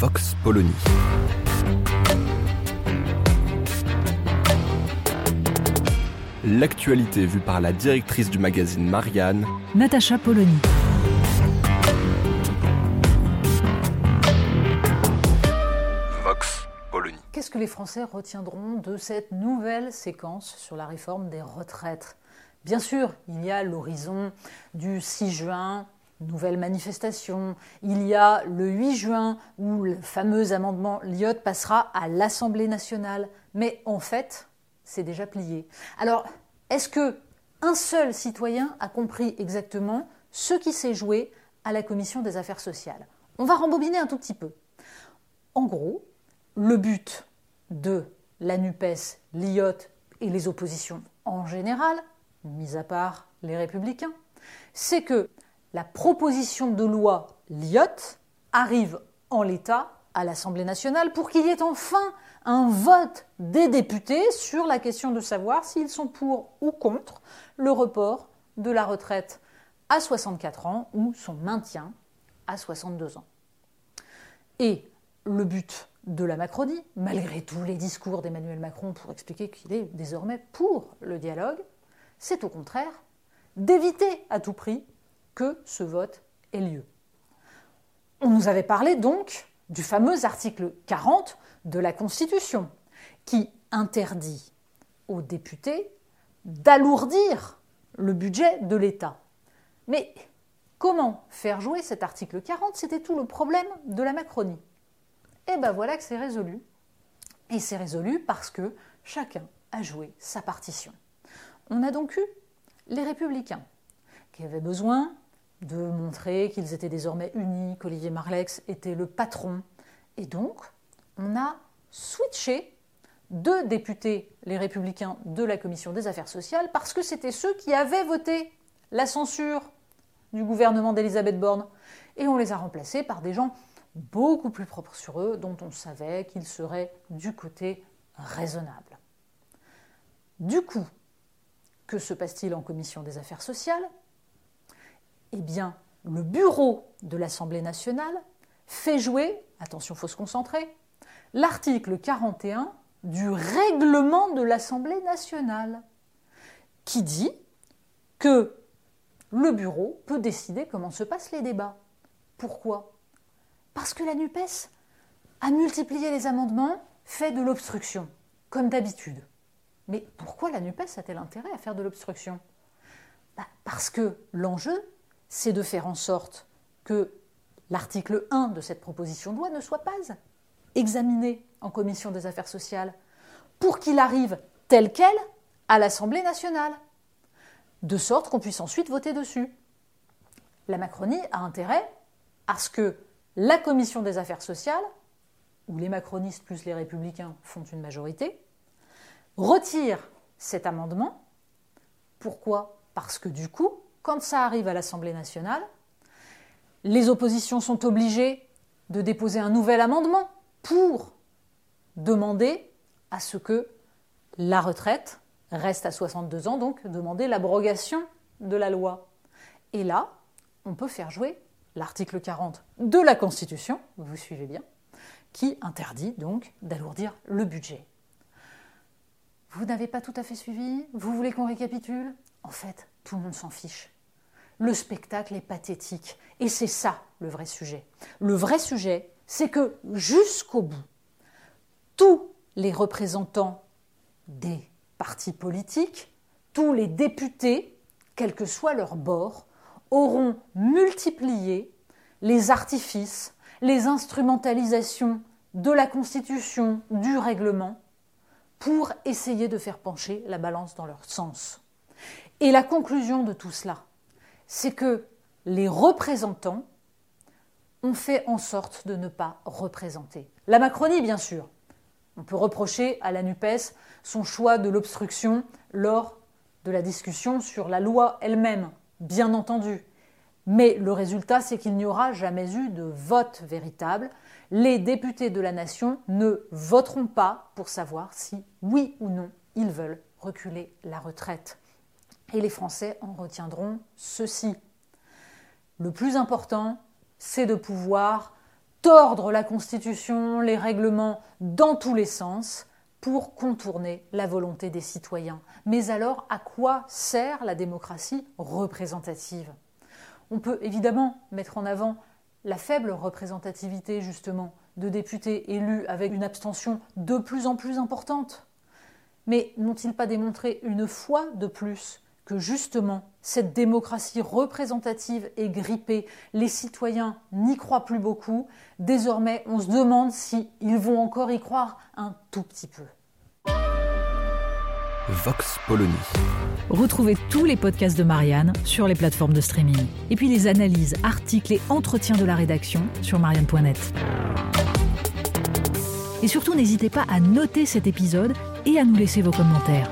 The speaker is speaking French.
Vox Polony. L'actualité vue par la directrice du magazine Marianne, Natacha Polony. Vox Polony. Qu'est-ce que les Français retiendront de cette nouvelle séquence sur la réforme des retraites? Bien sûr, il y a l'horizon du 6 juin, nouvelle manifestation. Il y a le 8 juin où le fameux amendement Lyotte passera à l'Assemblée nationale. Mais en fait, c'est déjà plié. Alors, est-ce que un seul citoyen a compris exactement ce qui s'est joué à la commission des affaires sociales? On va rembobiner un tout petit peu. En gros, le but de la NUPES, l'IOT et les oppositions en général, mis à part les républicains, c'est que la proposition de loi LIOT arrive en l'état à l'Assemblée nationale pour qu'il y ait enfin un vote des députés sur la question de savoir s'ils sont pour ou contre le report de la retraite à 64 ans ou son maintien à 62 ans. Et le but de la Macronie, malgré tous les discours d'Emmanuel Macron pour expliquer qu'il est désormais pour le dialogue, c'est au contraire d'éviter à tout prix que ce vote ait lieu. On nous avait parlé donc du fameux article 40 de la Constitution, qui interdit aux députés d'alourdir le budget de l'État. Mais comment faire jouer cet article 40 C'était tout le problème de la Macronie. Et ben voilà que c'est résolu. Et c'est résolu parce que chacun a joué sa partition. On a donc eu les républicains qui avaient besoin de montrer qu'ils étaient désormais unis, qu'Olivier Marlex était le patron. Et donc, on a switché deux députés, les républicains, de la commission des affaires sociales, parce que c'était ceux qui avaient voté la censure du gouvernement d'Elisabeth Borne. Et on les a remplacés par des gens beaucoup plus propres sur eux, dont on savait qu'ils seraient du côté raisonnable. Du coup, que se passe-t-il en commission des affaires sociales? Eh bien, le bureau de l'Assemblée nationale fait jouer, attention, faut se concentrer, l'article 41 du règlement de l'Assemblée nationale, qui dit que le bureau peut décider comment se passent les débats. Pourquoi? Parce que la NUPES a multiplié les amendements, fait de l'obstruction, comme d'habitude. Mais pourquoi la NUPES a-t-elle intérêt à faire de l'obstruction? Bah, Parce que l'enjeu, c'est de faire en sorte que l'article 1 de cette proposition de loi ne soit pas examiné en commission des affaires sociales pour qu'il arrive tel quel à l'Assemblée nationale, de sorte qu'on puisse ensuite voter dessus. La Macronie a intérêt à ce que la commission des affaires sociales, où les macronistes plus les républicains font une majorité, retire cet amendement. Pourquoi? Parce que du coup, quand ça arrive à l'Assemblée nationale, les oppositions sont obligées de déposer un nouvel amendement pour demander à ce que la retraite reste à 62 ans, donc demander l'abrogation de la loi. Et là, on peut faire jouer l'article 40 de la Constitution, vous suivez bien, qui interdit donc d'alourdir le budget. Vous n'avez pas tout à fait suivi? Vous voulez qu'on récapitule? En fait, tout le monde s'en fiche. Le spectacle est pathétique. Et c'est ça le vrai sujet. Le vrai sujet, c'est que jusqu'au bout, tous les représentants des partis politiques, tous les députés, quel que soit leur bord, auront multiplié les artifices, les instrumentalisations de la Constitution, du règlement, pour essayer de faire pencher la balance dans leur sens. Et la conclusion de tout cela, c'est que les représentants ont fait en sorte de ne pas représenter. La Macronie, bien sûr. On peut reprocher à la NUPES son choix de l'obstruction lors de la discussion sur la loi elle-même, bien entendu. Mais le résultat, c'est qu'il n'y aura jamais eu de vote véritable. Les députés de la nation ne voteront pas pour savoir si, oui ou non, ils veulent reculer la retraite. Et les Français en retiendront ceci. Le plus important, c'est de pouvoir tordre la Constitution, les règlements dans tous les sens pour contourner la volonté des citoyens. Mais alors, à quoi sert la démocratie représentative? On peut évidemment mettre en avant la faible représentativité justement de députés élus avec une abstention de plus en plus importante. Mais n'ont-ils pas démontré une fois de plus que justement cette démocratie représentative est grippée, les citoyens n'y croient plus beaucoup, désormais on se demande s'ils vont encore y croire un tout petit peu. Vox Polony. Retrouvez tous les podcasts de Marianne sur les plateformes de streaming. Et puis les analyses, articles et entretiens de la rédaction sur marianne.net. Et surtout, n'hésitez pas à noter cet épisode et à nous laisser vos commentaires.